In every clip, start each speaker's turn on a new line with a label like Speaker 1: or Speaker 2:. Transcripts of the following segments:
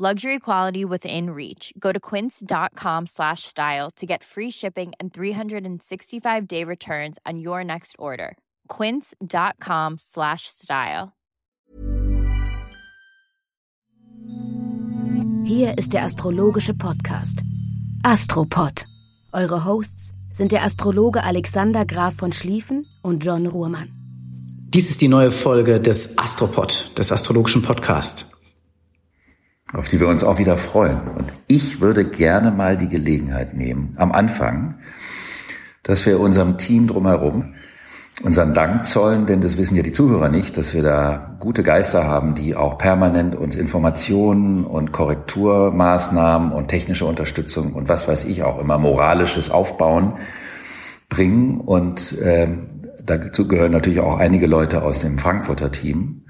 Speaker 1: Luxury quality within reach. Go to quince.com slash style to get free shipping and 365 day returns on your next order. Quince.com slash style.
Speaker 2: Hier ist der astrologische Podcast. Astropod. Eure Hosts sind der Astrologe Alexander Graf von Schlieffen und John Ruhrmann.
Speaker 3: Dies ist die neue Folge des Astropod, des astrologischen Podcasts.
Speaker 4: Auf die wir uns auch wieder freuen. Und ich würde gerne mal die Gelegenheit nehmen, am Anfang, dass wir unserem Team drumherum unseren Dank zollen, denn das wissen ja die Zuhörer nicht, dass wir da gute Geister haben, die auch permanent uns Informationen und Korrekturmaßnahmen und technische Unterstützung und was weiß ich auch immer moralisches Aufbauen bringen. Und ähm, dazu gehören natürlich auch einige Leute aus dem Frankfurter Team.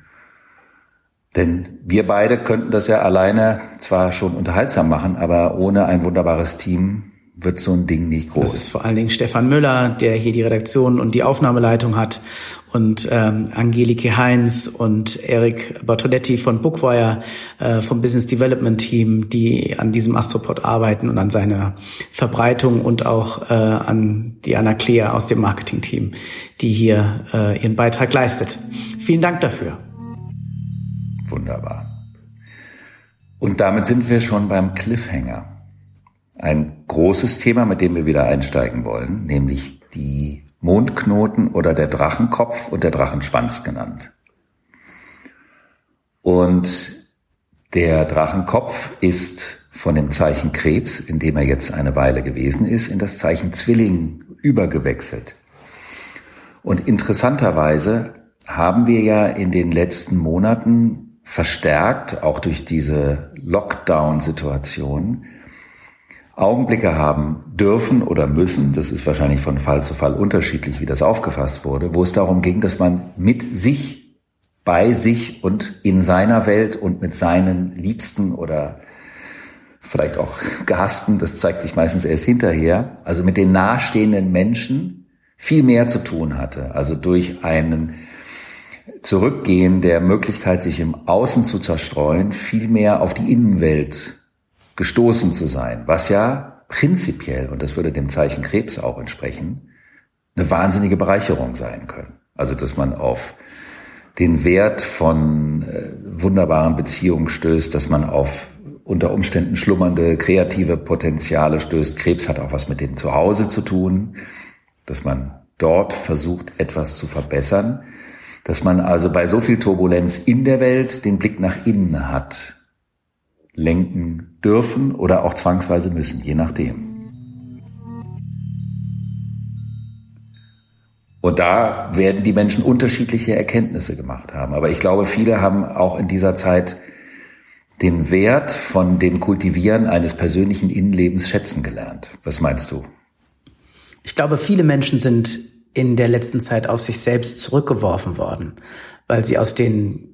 Speaker 4: Denn wir beide könnten das ja alleine zwar schon unterhaltsam machen, aber ohne ein wunderbares Team wird so ein Ding nicht groß.
Speaker 3: Das ist vor allen Dingen Stefan Müller, der hier die Redaktion und die Aufnahmeleitung hat und ähm, Angelike Heinz und Erik Bartoletti von Bookwire äh, vom Business Development Team, die an diesem Astropod arbeiten und an seiner Verbreitung und auch äh, an Diana Clear aus dem Marketing Team, die hier äh, ihren Beitrag leistet. Vielen Dank dafür.
Speaker 4: Wunderbar. Und damit sind wir schon beim Cliffhanger. Ein großes Thema, mit dem wir wieder einsteigen wollen, nämlich die Mondknoten oder der Drachenkopf und der Drachenschwanz genannt. Und der Drachenkopf ist von dem Zeichen Krebs, in dem er jetzt eine Weile gewesen ist, in das Zeichen Zwilling übergewechselt. Und interessanterweise haben wir ja in den letzten Monaten verstärkt, auch durch diese Lockdown-Situation, Augenblicke haben dürfen oder müssen, das ist wahrscheinlich von Fall zu Fall unterschiedlich, wie das aufgefasst wurde, wo es darum ging, dass man mit sich, bei sich und in seiner Welt und mit seinen Liebsten oder vielleicht auch Gehassten, das zeigt sich meistens erst hinterher, also mit den nahestehenden Menschen viel mehr zu tun hatte. Also durch einen Zurückgehen der Möglichkeit, sich im Außen zu zerstreuen, vielmehr auf die Innenwelt gestoßen zu sein, was ja prinzipiell, und das würde dem Zeichen Krebs auch entsprechen, eine wahnsinnige Bereicherung sein können. Also, dass man auf den Wert von äh, wunderbaren Beziehungen stößt, dass man auf unter Umständen schlummernde kreative Potenziale stößt. Krebs hat auch was mit dem Zuhause zu tun, dass man dort versucht, etwas zu verbessern dass man also bei so viel Turbulenz in der Welt den Blick nach innen hat, lenken dürfen oder auch zwangsweise müssen, je nachdem. Und da werden die Menschen unterschiedliche Erkenntnisse gemacht haben. Aber ich glaube, viele haben auch in dieser Zeit den Wert von dem Kultivieren eines persönlichen Innenlebens schätzen gelernt. Was meinst du?
Speaker 3: Ich glaube, viele Menschen sind in der letzten Zeit auf sich selbst zurückgeworfen worden, weil sie aus den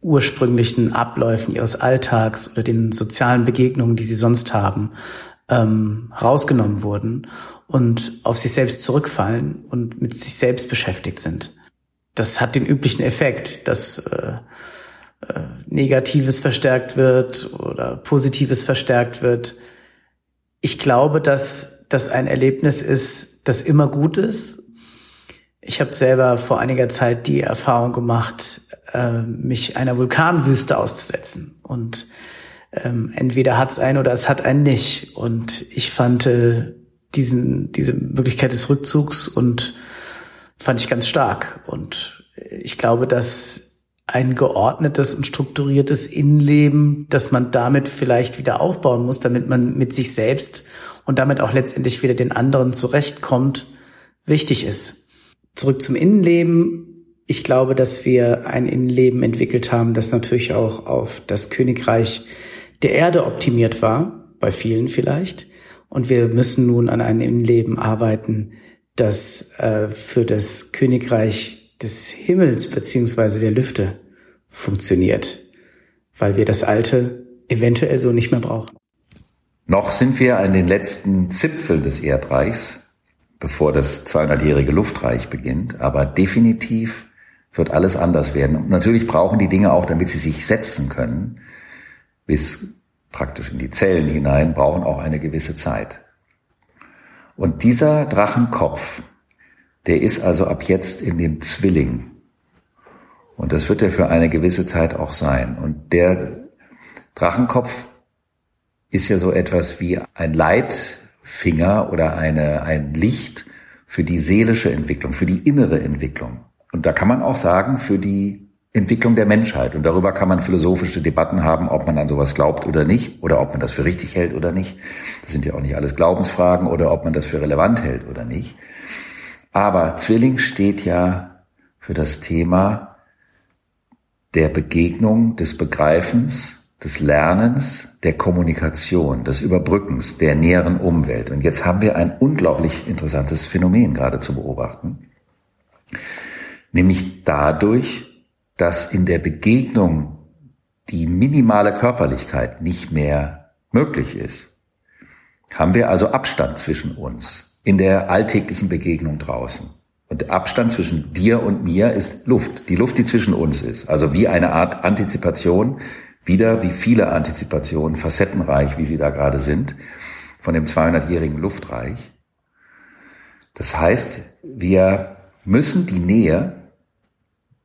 Speaker 3: ursprünglichen Abläufen ihres Alltags oder den sozialen Begegnungen, die sie sonst haben, ähm, rausgenommen wurden und auf sich selbst zurückfallen und mit sich selbst beschäftigt sind. Das hat den üblichen Effekt, dass äh, äh, Negatives verstärkt wird oder Positives verstärkt wird. Ich glaube, dass das ein Erlebnis ist, das immer gut ist ich habe selber vor einiger Zeit die Erfahrung gemacht, äh, mich einer Vulkanwüste auszusetzen. Und ähm, entweder hat es einen oder es hat einen nicht. Und ich fand äh, diesen, diese Möglichkeit des Rückzugs und fand ich ganz stark. Und ich glaube, dass ein geordnetes und strukturiertes Innenleben, dass man damit vielleicht wieder aufbauen muss, damit man mit sich selbst und damit auch letztendlich wieder den anderen zurechtkommt, wichtig ist. Zurück zum Innenleben. Ich glaube, dass wir ein Innenleben entwickelt haben, das natürlich auch auf das Königreich der Erde optimiert war, bei vielen vielleicht. Und wir müssen nun an einem Innenleben arbeiten, das äh, für das Königreich des Himmels beziehungsweise der Lüfte funktioniert, weil wir das Alte eventuell so nicht mehr brauchen.
Speaker 4: Noch sind wir an den letzten Zipfel des Erdreichs, bevor das 200-jährige Luftreich beginnt, aber definitiv wird alles anders werden. Und natürlich brauchen die Dinge auch, damit sie sich setzen können, bis praktisch in die Zellen hinein, brauchen auch eine gewisse Zeit. Und dieser Drachenkopf, der ist also ab jetzt in dem Zwilling. Und das wird er für eine gewisse Zeit auch sein. Und der Drachenkopf ist ja so etwas wie ein Leitfinger oder eine, ein Licht für die seelische Entwicklung, für die innere Entwicklung. Und da kann man auch sagen, für die Entwicklung der Menschheit. Und darüber kann man philosophische Debatten haben, ob man an sowas glaubt oder nicht, oder ob man das für richtig hält oder nicht. Das sind ja auch nicht alles Glaubensfragen, oder ob man das für relevant hält oder nicht. Aber Zwilling steht ja für das Thema der Begegnung, des Begreifens, des Lernens, der Kommunikation, des Überbrückens der näheren Umwelt. Und jetzt haben wir ein unglaublich interessantes Phänomen gerade zu beobachten. Nämlich dadurch, dass in der Begegnung die minimale Körperlichkeit nicht mehr möglich ist, haben wir also Abstand zwischen uns in der alltäglichen Begegnung draußen. Und der Abstand zwischen dir und mir ist Luft, die Luft, die zwischen uns ist. Also wie eine Art Antizipation, wieder wie viele Antizipationen, facettenreich, wie sie da gerade sind, von dem 200-jährigen Luftreich. Das heißt, wir müssen die Nähe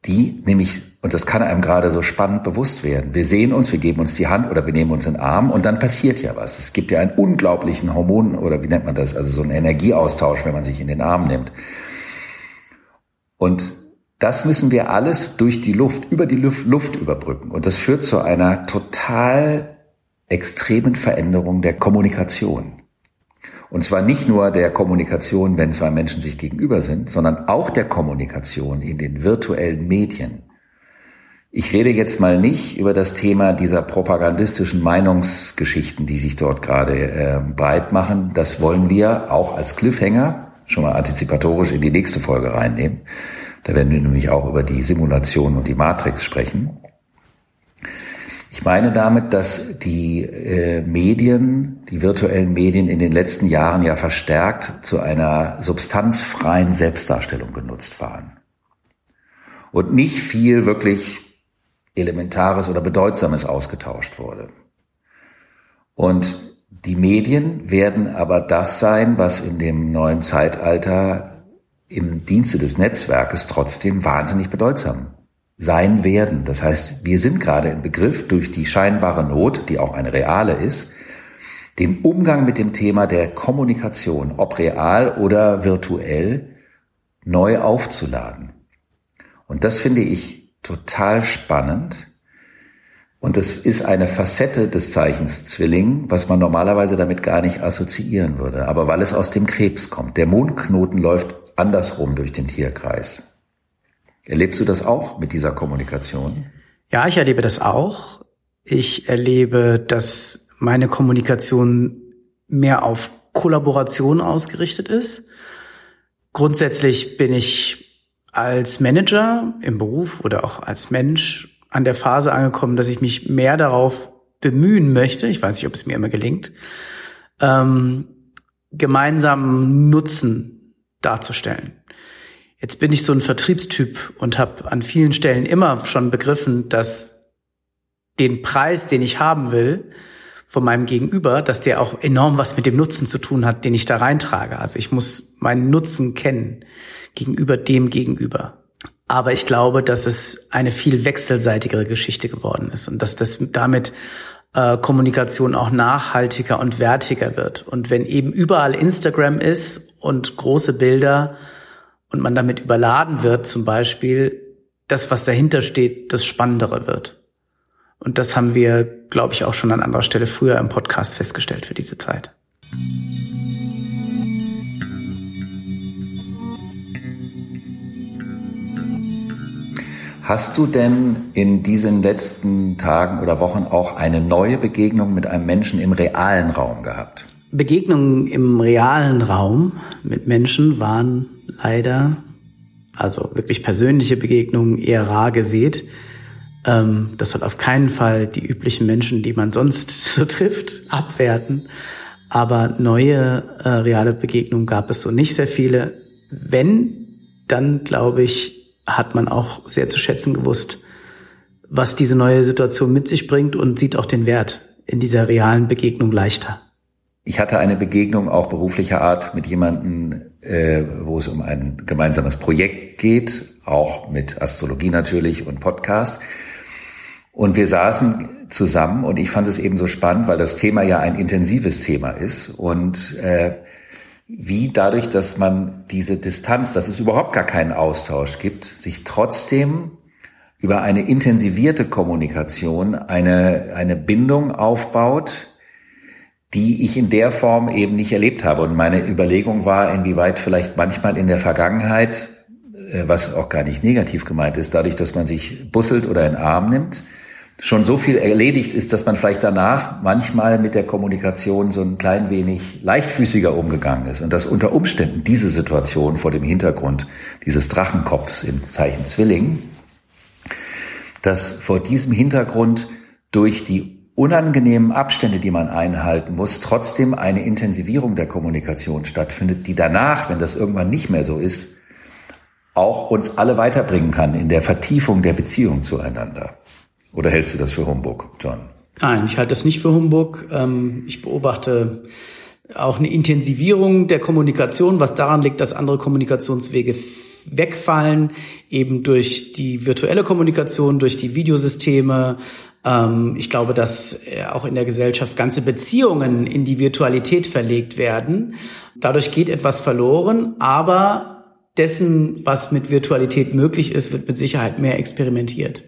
Speaker 4: die nämlich, und das kann einem gerade so spannend bewusst werden, wir sehen uns, wir geben uns die Hand oder wir nehmen uns in den Arm und dann passiert ja was. Es gibt ja einen unglaublichen Hormon oder wie nennt man das, also so einen Energieaustausch, wenn man sich in den Arm nimmt. Und das müssen wir alles durch die Luft, über die Luft, Luft überbrücken. Und das führt zu einer total extremen Veränderung der Kommunikation. Und zwar nicht nur der Kommunikation, wenn zwei Menschen sich gegenüber sind, sondern auch der Kommunikation in den virtuellen Medien. Ich rede jetzt mal nicht über das Thema dieser propagandistischen Meinungsgeschichten, die sich dort gerade äh, breit machen. Das wollen wir auch als Cliffhanger schon mal antizipatorisch in die nächste Folge reinnehmen. Da werden wir nämlich auch über die Simulation und die Matrix sprechen. Ich meine damit, dass die äh, Medien, die virtuellen Medien in den letzten Jahren ja verstärkt zu einer substanzfreien Selbstdarstellung genutzt waren. Und nicht viel wirklich Elementares oder Bedeutsames ausgetauscht wurde. Und die Medien werden aber das sein, was in dem neuen Zeitalter im Dienste des Netzwerkes trotzdem wahnsinnig bedeutsam sein werden. Das heißt, wir sind gerade im Begriff, durch die scheinbare Not, die auch eine reale ist, den Umgang mit dem Thema der Kommunikation, ob real oder virtuell, neu aufzuladen. Und das finde ich total spannend. Und das ist eine Facette des Zeichens Zwilling, was man normalerweise damit gar nicht assoziieren würde. Aber weil es aus dem Krebs kommt. Der Mondknoten läuft andersrum durch den Tierkreis. Erlebst du das auch mit dieser Kommunikation?
Speaker 3: Ja, ich erlebe das auch. Ich erlebe, dass meine Kommunikation mehr auf Kollaboration ausgerichtet ist. Grundsätzlich bin ich als Manager im Beruf oder auch als Mensch an der Phase angekommen, dass ich mich mehr darauf bemühen möchte, ich weiß nicht, ob es mir immer gelingt, ähm, gemeinsamen Nutzen darzustellen. Jetzt bin ich so ein Vertriebstyp und habe an vielen Stellen immer schon begriffen, dass den Preis, den ich haben will, von meinem Gegenüber, dass der auch enorm was mit dem Nutzen zu tun hat, den ich da reintrage. Also ich muss meinen Nutzen kennen gegenüber dem Gegenüber. Aber ich glaube, dass es eine viel wechselseitigere Geschichte geworden ist und dass das damit äh, Kommunikation auch nachhaltiger und wertiger wird. Und wenn eben überall Instagram ist und große Bilder, und man damit überladen wird, zum Beispiel, das, was dahinter steht, das Spannendere wird. Und das haben wir, glaube ich, auch schon an anderer Stelle früher im Podcast festgestellt für diese Zeit.
Speaker 4: Hast du denn in diesen letzten Tagen oder Wochen auch eine neue Begegnung mit einem Menschen im realen Raum gehabt?
Speaker 3: Begegnungen im realen Raum mit Menschen waren leider, also wirklich persönliche Begegnungen, eher rar gesät. Ähm, das soll auf keinen Fall die üblichen Menschen, die man sonst so trifft, abwerten. Aber neue äh, reale Begegnungen gab es so nicht sehr viele. Wenn, dann glaube ich, hat man auch sehr zu schätzen gewusst, was diese neue Situation mit sich bringt und sieht auch den Wert in dieser realen Begegnung leichter.
Speaker 4: Ich hatte eine Begegnung auch beruflicher Art mit jemandem, äh, wo es um ein gemeinsames Projekt geht, auch mit Astrologie natürlich und Podcast. Und wir saßen zusammen und ich fand es eben so spannend, weil das Thema ja ein intensives Thema ist und äh, wie dadurch, dass man diese Distanz, dass es überhaupt gar keinen Austausch gibt, sich trotzdem über eine intensivierte Kommunikation eine, eine Bindung aufbaut, die ich in der Form eben nicht erlebt habe. Und meine Überlegung war, inwieweit vielleicht manchmal in der Vergangenheit, äh, was auch gar nicht negativ gemeint ist, dadurch, dass man sich busselt oder in den Arm nimmt, schon so viel erledigt ist, dass man vielleicht danach manchmal mit der Kommunikation so ein klein wenig leichtfüßiger umgegangen ist und dass unter Umständen diese Situation vor dem Hintergrund dieses Drachenkopfs im Zeichen Zwilling, dass vor diesem Hintergrund durch die unangenehmen Abstände, die man einhalten muss, trotzdem eine Intensivierung der Kommunikation stattfindet, die danach, wenn das irgendwann nicht mehr so ist, auch uns alle weiterbringen kann in der Vertiefung der Beziehung zueinander. Oder hältst du das für Humbug, John?
Speaker 3: Nein, ich halte das nicht für Humbug. Ähm, ich beobachte auch eine Intensivierung der Kommunikation, was daran liegt, dass andere Kommunikationswege wegfallen, eben durch die virtuelle Kommunikation, durch die Videosysteme, ähm, ich glaube, dass äh, auch in der Gesellschaft ganze Beziehungen in die Virtualität verlegt werden. Dadurch geht etwas verloren, aber dessen, was mit Virtualität möglich ist, wird mit Sicherheit mehr experimentiert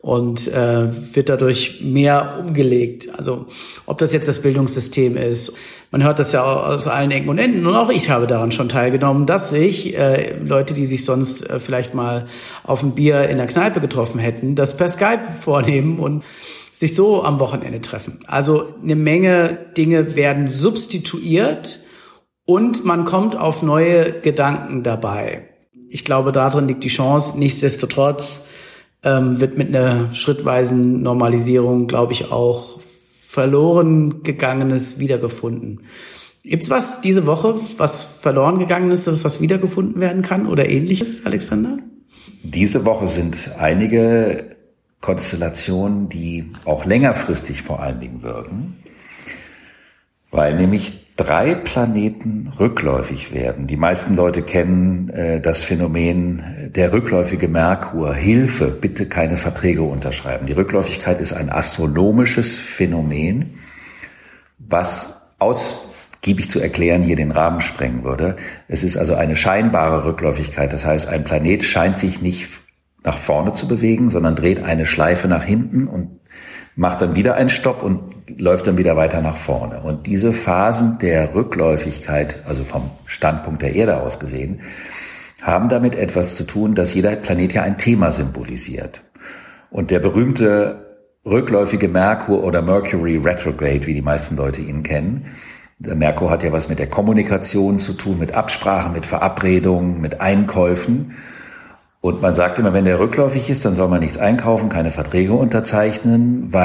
Speaker 3: und äh, wird dadurch mehr umgelegt. Also ob das jetzt das Bildungssystem ist. Man hört das ja aus allen Ecken und Enden und auch ich habe daran schon teilgenommen, dass sich äh, Leute, die sich sonst äh, vielleicht mal auf ein Bier in der Kneipe getroffen hätten, das per Skype vornehmen und sich so am Wochenende treffen. Also eine Menge Dinge werden substituiert und man kommt auf neue Gedanken dabei. Ich glaube, darin liegt die Chance. Nichtsdestotrotz ähm, wird mit einer schrittweisen Normalisierung, glaube ich, auch verloren gegangenes wiedergefunden. Gibt's was diese Woche, was verloren gegangen ist, was wiedergefunden werden kann oder ähnliches, Alexander?
Speaker 4: Diese Woche sind einige Konstellationen, die auch längerfristig vor allen Dingen wirken, weil nämlich drei Planeten rückläufig werden. Die meisten Leute kennen äh, das Phänomen äh, der rückläufige Merkur. Hilfe, bitte keine Verträge unterschreiben. Die Rückläufigkeit ist ein astronomisches Phänomen, was ausgiebig zu erklären hier den Rahmen sprengen würde. Es ist also eine scheinbare Rückläufigkeit. Das heißt, ein Planet scheint sich nicht nach vorne zu bewegen, sondern dreht eine Schleife nach hinten und macht dann wieder einen Stopp und läuft dann wieder weiter nach vorne. Und diese Phasen der Rückläufigkeit, also vom Standpunkt der Erde aus gesehen, haben damit etwas zu tun, dass jeder Planet ja ein Thema symbolisiert. Und der berühmte rückläufige Merkur oder Mercury Retrograde, wie die meisten Leute ihn kennen, der Merkur hat ja was mit der Kommunikation zu tun, mit Absprachen, mit Verabredungen, mit Einkäufen. Und man sagt immer, wenn der rückläufig ist, dann soll man nichts einkaufen, keine Verträge unterzeichnen, weil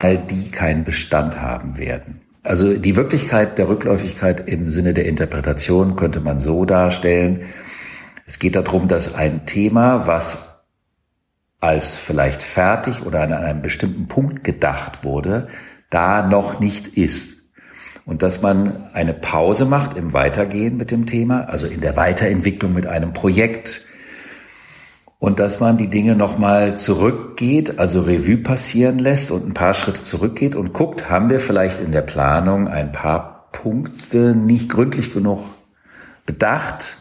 Speaker 4: Weil die keinen Bestand haben werden. Also die Wirklichkeit der Rückläufigkeit im Sinne der Interpretation könnte man so darstellen. Es geht darum, dass ein Thema, was als vielleicht fertig oder an einem bestimmten Punkt gedacht wurde, da noch nicht ist. Und dass man eine Pause macht im Weitergehen mit dem Thema, also in der Weiterentwicklung mit einem Projekt und dass man die Dinge nochmal zurückgeht, also Revue passieren lässt und ein paar Schritte zurückgeht und guckt, haben wir vielleicht in der Planung ein paar Punkte nicht gründlich genug bedacht,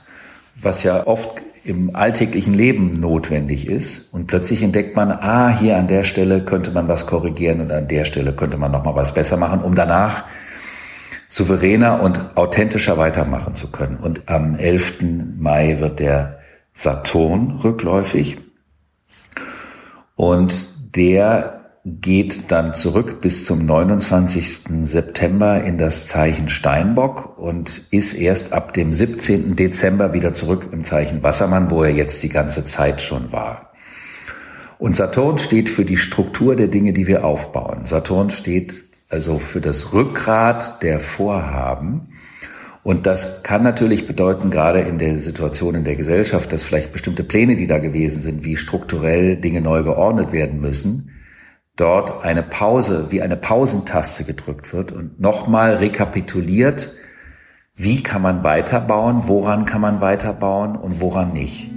Speaker 4: was ja oft im alltäglichen Leben notwendig ist. Und plötzlich entdeckt man, ah, hier an der Stelle könnte man was korrigieren und an der Stelle könnte man nochmal was besser machen, um danach souveräner und authentischer weitermachen zu können. Und am 11. Mai wird der Saturn rückläufig. Und der geht dann zurück bis zum 29. September in das Zeichen Steinbock und ist erst ab dem 17. Dezember wieder zurück im Zeichen Wassermann, wo er jetzt die ganze Zeit schon war. Und Saturn steht für die Struktur der Dinge, die wir aufbauen. Saturn steht also für das Rückgrat der Vorhaben. Und das kann natürlich bedeuten, gerade in der Situation in der Gesellschaft, dass vielleicht bestimmte Pläne, die da gewesen sind, wie strukturell Dinge neu geordnet werden müssen, dort eine Pause, wie eine Pausentaste gedrückt wird und nochmal rekapituliert, wie kann man weiterbauen, woran kann man weiterbauen und woran nicht.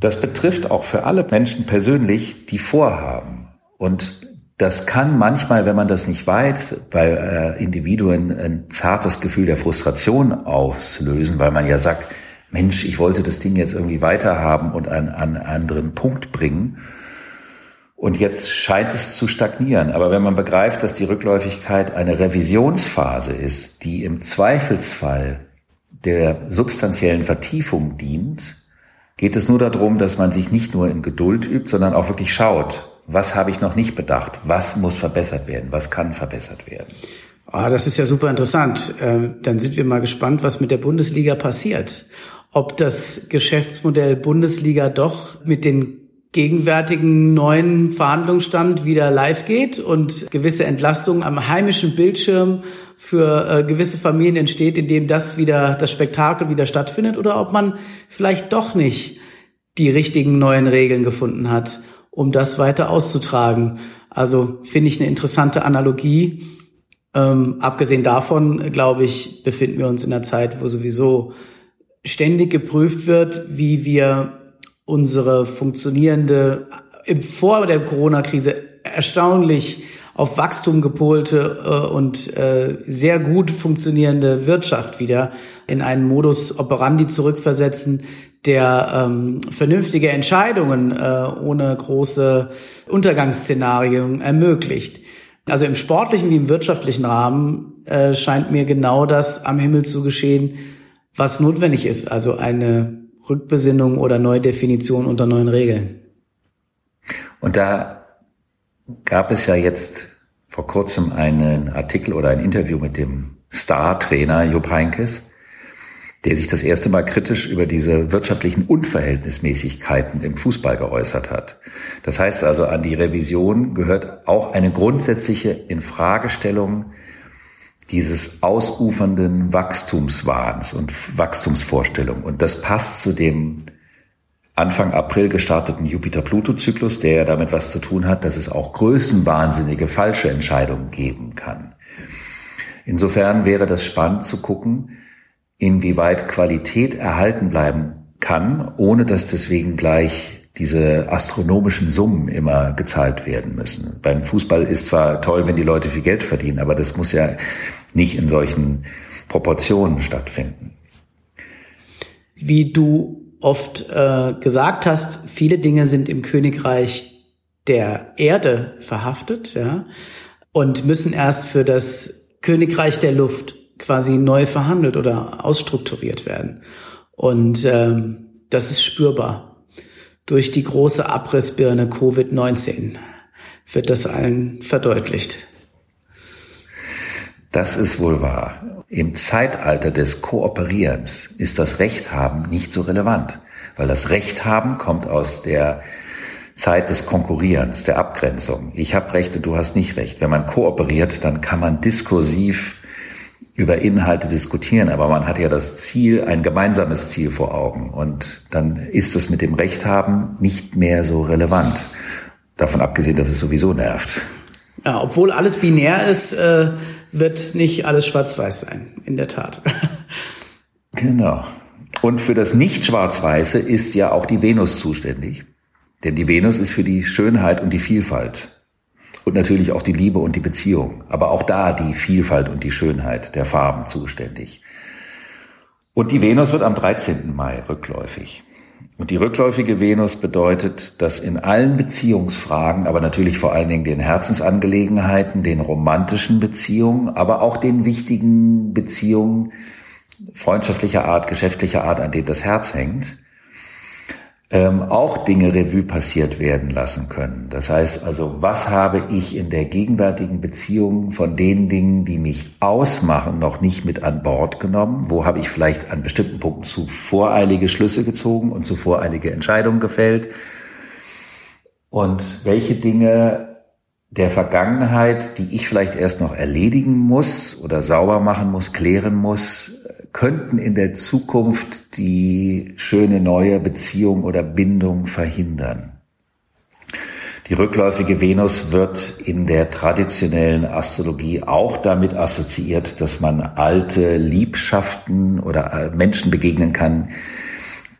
Speaker 4: Das betrifft auch für alle Menschen persönlich, die vorhaben. Und das kann manchmal, wenn man das nicht weiß, bei äh, Individuen ein zartes Gefühl der Frustration auslösen, weil man ja sagt, Mensch, ich wollte das Ding jetzt irgendwie weiterhaben und an, an einen anderen Punkt bringen. Und jetzt scheint es zu stagnieren. Aber wenn man begreift, dass die Rückläufigkeit eine Revisionsphase ist, die im Zweifelsfall der substanziellen Vertiefung dient, geht es nur darum, dass man sich nicht nur in Geduld übt, sondern auch wirklich schaut, was habe ich noch nicht bedacht, was muss verbessert werden, was kann verbessert werden.
Speaker 3: Ah, das ist ja super interessant. Ähm, dann sind wir mal gespannt, was mit der Bundesliga passiert ob das Geschäftsmodell Bundesliga doch mit den gegenwärtigen neuen Verhandlungsstand wieder live geht und gewisse Entlastung am heimischen Bildschirm für äh, gewisse Familien entsteht, indem das wieder, das Spektakel wieder stattfindet oder ob man vielleicht doch nicht die richtigen neuen Regeln gefunden hat, um das weiter auszutragen. Also finde ich eine interessante Analogie. Ähm, abgesehen davon, glaube ich, befinden wir uns in einer Zeit, wo sowieso ständig geprüft wird, wie wir unsere funktionierende, vor der Corona-Krise erstaunlich auf Wachstum gepolte äh, und äh, sehr gut funktionierende Wirtschaft wieder in einen Modus operandi zurückversetzen, der ähm, vernünftige Entscheidungen äh, ohne große Untergangsszenarien ermöglicht. Also im sportlichen wie im wirtschaftlichen Rahmen äh, scheint mir genau das am Himmel zu geschehen, was notwendig ist, also eine Rückbesinnung oder Neudefinition unter neuen Regeln.
Speaker 4: Und da gab es ja jetzt vor kurzem einen Artikel oder ein Interview mit dem Star-Trainer Jupp Heinkes, der sich das erste Mal kritisch über diese wirtschaftlichen Unverhältnismäßigkeiten im Fußball geäußert hat. Das heißt also, an die Revision gehört auch eine grundsätzliche Infragestellung dieses ausufernden Wachstumswahns und Wachstumsvorstellung. Und das passt zu dem Anfang April gestarteten Jupiter-Pluto-Zyklus, der ja damit was zu tun hat, dass es auch größenwahnsinnige falsche Entscheidungen geben kann. Insofern wäre das spannend zu gucken, inwieweit Qualität erhalten bleiben kann, ohne dass deswegen gleich diese astronomischen Summen immer gezahlt werden müssen. Beim Fußball ist zwar toll, wenn die Leute viel Geld verdienen, aber das muss ja nicht in solchen Proportionen stattfinden.
Speaker 3: Wie du oft äh, gesagt hast, viele Dinge sind im Königreich der Erde verhaftet, ja, und müssen erst für das Königreich der Luft quasi neu verhandelt oder ausstrukturiert werden. Und ähm, das ist spürbar durch die große Abrissbirne Covid-19 wird das allen verdeutlicht.
Speaker 4: Das ist wohl wahr. Im Zeitalter des Kooperierens ist das Recht haben nicht so relevant, weil das Recht haben kommt aus der Zeit des Konkurrierens, der Abgrenzung. Ich habe Recht und du hast nicht Recht. Wenn man kooperiert, dann kann man diskursiv über Inhalte diskutieren, aber man hat ja das Ziel, ein gemeinsames Ziel vor Augen. Und dann ist es mit dem Recht haben nicht mehr so relevant. Davon abgesehen, dass es sowieso nervt.
Speaker 3: Ja, obwohl alles binär ist, äh, wird nicht alles schwarz-weiß sein, in der Tat.
Speaker 4: Genau. Und für das Nicht-Schwarz-Weiße ist ja auch die Venus zuständig. Denn die Venus ist für die Schönheit und die Vielfalt. Und natürlich auch die Liebe und die Beziehung. Aber auch da die Vielfalt und die Schönheit der Farben zuständig. Und die Venus wird am 13. Mai rückläufig. Und die rückläufige Venus bedeutet, dass in allen Beziehungsfragen, aber natürlich vor allen Dingen den Herzensangelegenheiten, den romantischen Beziehungen, aber auch den wichtigen Beziehungen freundschaftlicher Art, geschäftlicher Art, an denen das Herz hängt, ähm, auch Dinge Revue passiert werden lassen können. Das heißt also, was habe ich in der gegenwärtigen Beziehung von den Dingen, die mich ausmachen, noch nicht mit an Bord genommen? Wo habe ich vielleicht an bestimmten Punkten zu voreilige Schlüsse gezogen und zu voreilige Entscheidungen gefällt? Und welche Dinge der Vergangenheit, die ich vielleicht erst noch erledigen muss oder sauber machen muss, klären muss, könnten in der Zukunft die schöne neue Beziehung oder Bindung verhindern. Die rückläufige Venus wird in der traditionellen Astrologie auch damit assoziiert, dass man alte Liebschaften oder äh, Menschen begegnen kann,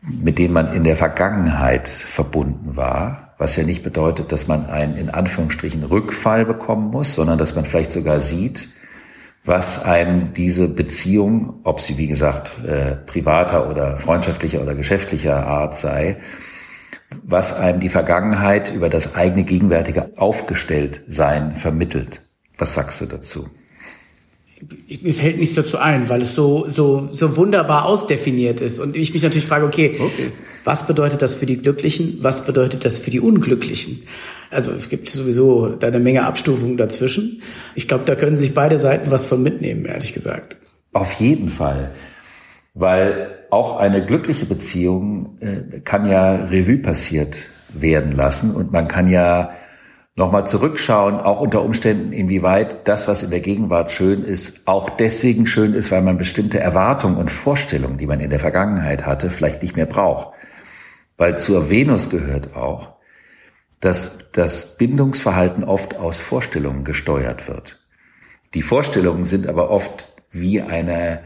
Speaker 4: mit denen man in der Vergangenheit verbunden war, was ja nicht bedeutet, dass man einen in Anführungsstrichen Rückfall bekommen muss, sondern dass man vielleicht sogar sieht, was einem diese Beziehung, ob sie wie gesagt äh, privater oder freundschaftlicher oder geschäftlicher Art sei, was einem die Vergangenheit über das eigene gegenwärtige Aufgestelltsein vermittelt. Was sagst du dazu?
Speaker 3: mir fällt nichts dazu ein, weil es so, so, so wunderbar ausdefiniert ist. Und ich mich natürlich frage, okay, okay, was bedeutet das für die Glücklichen? Was bedeutet das für die Unglücklichen? Also es gibt sowieso da eine Menge Abstufungen dazwischen. Ich glaube, da können sich beide Seiten was von mitnehmen, ehrlich gesagt.
Speaker 4: Auf jeden Fall. Weil auch eine glückliche Beziehung äh, kann ja Revue passiert werden lassen und man kann ja nochmal zurückschauen, auch unter Umständen, inwieweit das, was in der Gegenwart schön ist, auch deswegen schön ist, weil man bestimmte Erwartungen und Vorstellungen, die man in der Vergangenheit hatte, vielleicht nicht mehr braucht. Weil zur Venus gehört auch, dass das Bindungsverhalten oft aus Vorstellungen gesteuert wird. Die Vorstellungen sind aber oft wie eine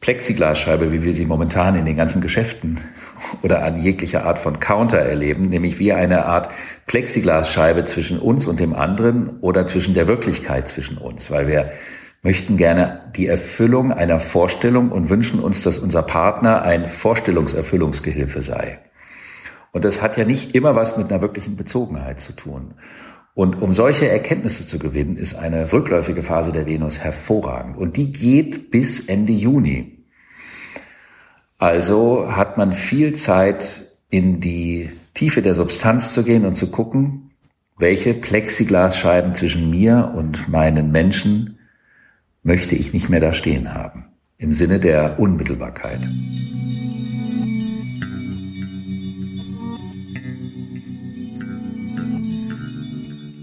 Speaker 4: Plexiglasscheibe, wie wir sie momentan in den ganzen Geschäften oder an jeglicher Art von Counter erleben, nämlich wie eine Art Plexiglasscheibe zwischen uns und dem anderen oder zwischen der Wirklichkeit zwischen uns, weil wir möchten gerne die Erfüllung einer Vorstellung und wünschen uns, dass unser Partner ein Vorstellungserfüllungsgehilfe sei. Und das hat ja nicht immer was mit einer wirklichen Bezogenheit zu tun. Und um solche Erkenntnisse zu gewinnen, ist eine rückläufige Phase der Venus hervorragend. Und die geht bis Ende Juni. Also hat man viel Zeit, in die Tiefe der Substanz zu gehen und zu gucken, welche Plexiglasscheiben zwischen mir und meinen Menschen möchte ich nicht mehr da stehen haben. Im Sinne der Unmittelbarkeit.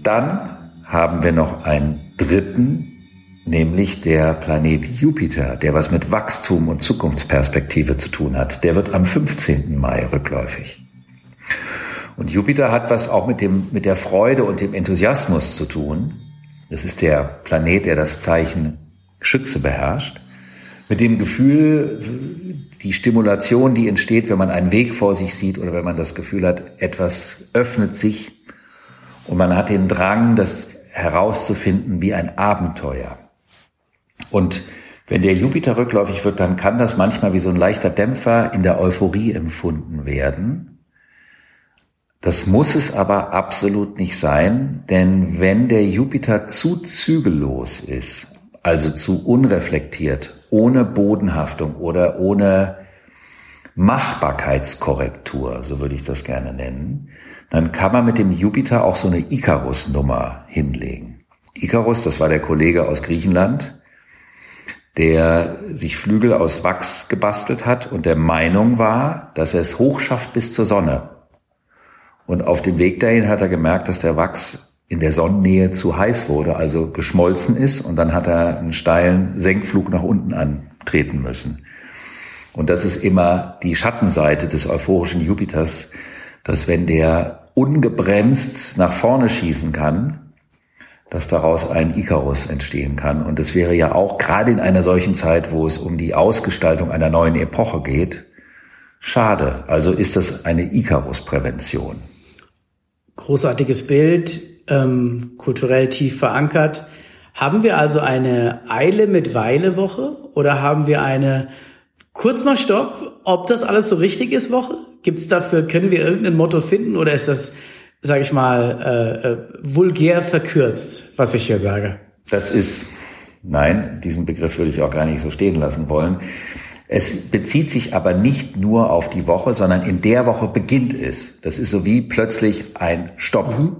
Speaker 4: Dann haben wir noch einen dritten, nämlich der Planet Jupiter, der was mit Wachstum und Zukunftsperspektive zu tun hat. Der wird am 15. Mai rückläufig. Und Jupiter hat was auch mit dem, mit der Freude und dem Enthusiasmus zu tun. Das ist der Planet, der das Zeichen Schütze beherrscht. Mit dem Gefühl, die Stimulation, die entsteht, wenn man einen Weg vor sich sieht oder wenn man das Gefühl hat, etwas öffnet sich und man hat den Drang, das herauszufinden wie ein Abenteuer. Und wenn der Jupiter rückläufig wird, dann kann das manchmal wie so ein leichter Dämpfer in der Euphorie empfunden werden. Das muss es aber absolut nicht sein, denn wenn der Jupiter zu zügellos ist, also zu unreflektiert, ohne Bodenhaftung oder ohne Machbarkeitskorrektur, so würde ich das gerne nennen, dann kann man mit dem Jupiter auch so eine Icarus-Nummer hinlegen. Icarus, das war der Kollege aus Griechenland, der sich Flügel aus Wachs gebastelt hat und der Meinung war, dass er es hochschafft bis zur Sonne. Und auf dem Weg dahin hat er gemerkt, dass der Wachs in der Sonnennähe zu heiß wurde, also geschmolzen ist und dann hat er einen steilen Senkflug nach unten antreten müssen. Und das ist immer die Schattenseite des euphorischen Jupiters, dass wenn der ungebremst nach vorne schießen kann, dass daraus ein Ikarus entstehen kann. Und es wäre ja auch gerade in einer solchen Zeit, wo es um die Ausgestaltung einer neuen Epoche geht, schade. Also ist das eine Ikarus-Prävention.
Speaker 3: Großartiges Bild, ähm, kulturell tief verankert. Haben wir also eine Eile mit Weile Woche oder haben wir eine kurz mal Stopp, ob das alles so richtig ist Woche? Gibt es dafür, können wir irgendein Motto finden oder ist das sage ich mal, äh, äh, vulgär verkürzt, was ich hier sage.
Speaker 4: Das ist, nein, diesen Begriff würde ich auch gar nicht so stehen lassen wollen. Es bezieht sich aber nicht nur auf die Woche, sondern in der Woche beginnt es. Das ist so wie plötzlich ein Stopp. Mhm.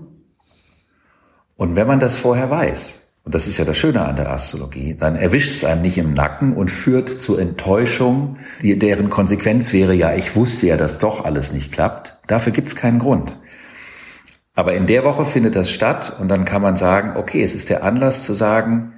Speaker 4: Und wenn man das vorher weiß, und das ist ja das Schöne an der Astrologie, dann erwischt es einem nicht im Nacken und führt zu Enttäuschung, deren Konsequenz wäre ja, ich wusste ja, dass doch alles nicht klappt. Dafür gibt es keinen Grund. Aber in der Woche findet das statt und dann kann man sagen, okay, es ist der Anlass zu sagen,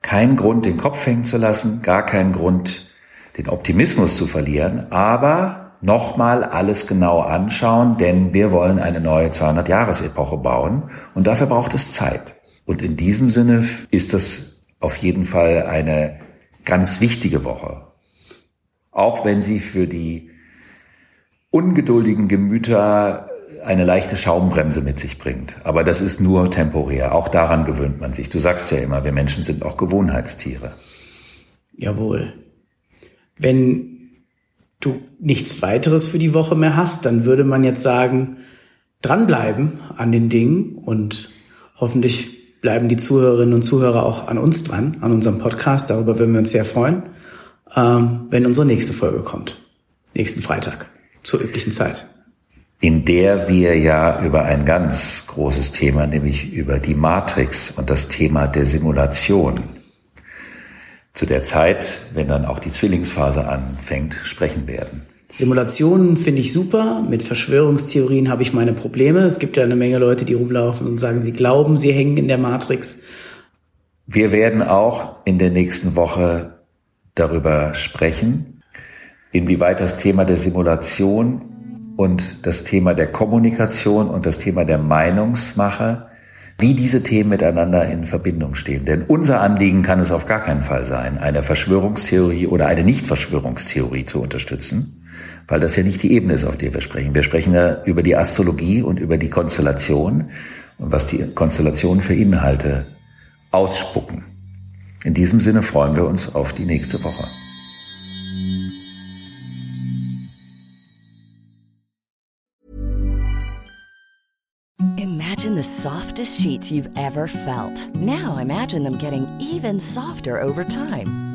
Speaker 4: kein Grund, den Kopf hängen zu lassen, gar keinen Grund, den Optimismus zu verlieren, aber nochmal alles genau anschauen, denn wir wollen eine neue 200-Jahres-Epoche bauen und dafür braucht es Zeit. Und in diesem Sinne ist das auf jeden Fall eine ganz wichtige Woche. Auch wenn sie für die ungeduldigen Gemüter eine leichte Schaumbremse mit sich bringt. Aber das ist nur temporär. Auch daran gewöhnt man sich. Du sagst ja immer, wir Menschen sind auch Gewohnheitstiere.
Speaker 3: Jawohl. Wenn du nichts weiteres für die Woche mehr hast, dann würde man jetzt sagen, dranbleiben an den Dingen und hoffentlich bleiben die Zuhörerinnen und Zuhörer auch an uns dran, an unserem Podcast. Darüber würden wir uns sehr freuen, ähm, wenn unsere nächste Folge kommt. Nächsten Freitag zur üblichen Zeit
Speaker 4: in der wir ja über ein ganz großes Thema, nämlich über die Matrix und das Thema der Simulation, zu der Zeit, wenn dann auch die Zwillingsphase anfängt, sprechen werden.
Speaker 3: Simulationen finde ich super. Mit Verschwörungstheorien habe ich meine Probleme. Es gibt ja eine Menge Leute, die rumlaufen und sagen, sie glauben, sie hängen in der Matrix.
Speaker 4: Wir werden auch in der nächsten Woche darüber sprechen, inwieweit das Thema der Simulation und das Thema der Kommunikation und das Thema der Meinungsmache, wie diese Themen miteinander in Verbindung stehen. Denn unser Anliegen kann es auf gar keinen Fall sein, eine Verschwörungstheorie oder eine Nicht-Verschwörungstheorie zu unterstützen, weil das ja nicht die Ebene ist, auf der wir sprechen. Wir sprechen ja über die Astrologie und über die Konstellation und was die Konstellationen für Inhalte ausspucken. In diesem Sinne freuen wir uns auf die nächste Woche.
Speaker 5: Imagine the softest sheets you've ever felt. Now imagine them getting even softer over time.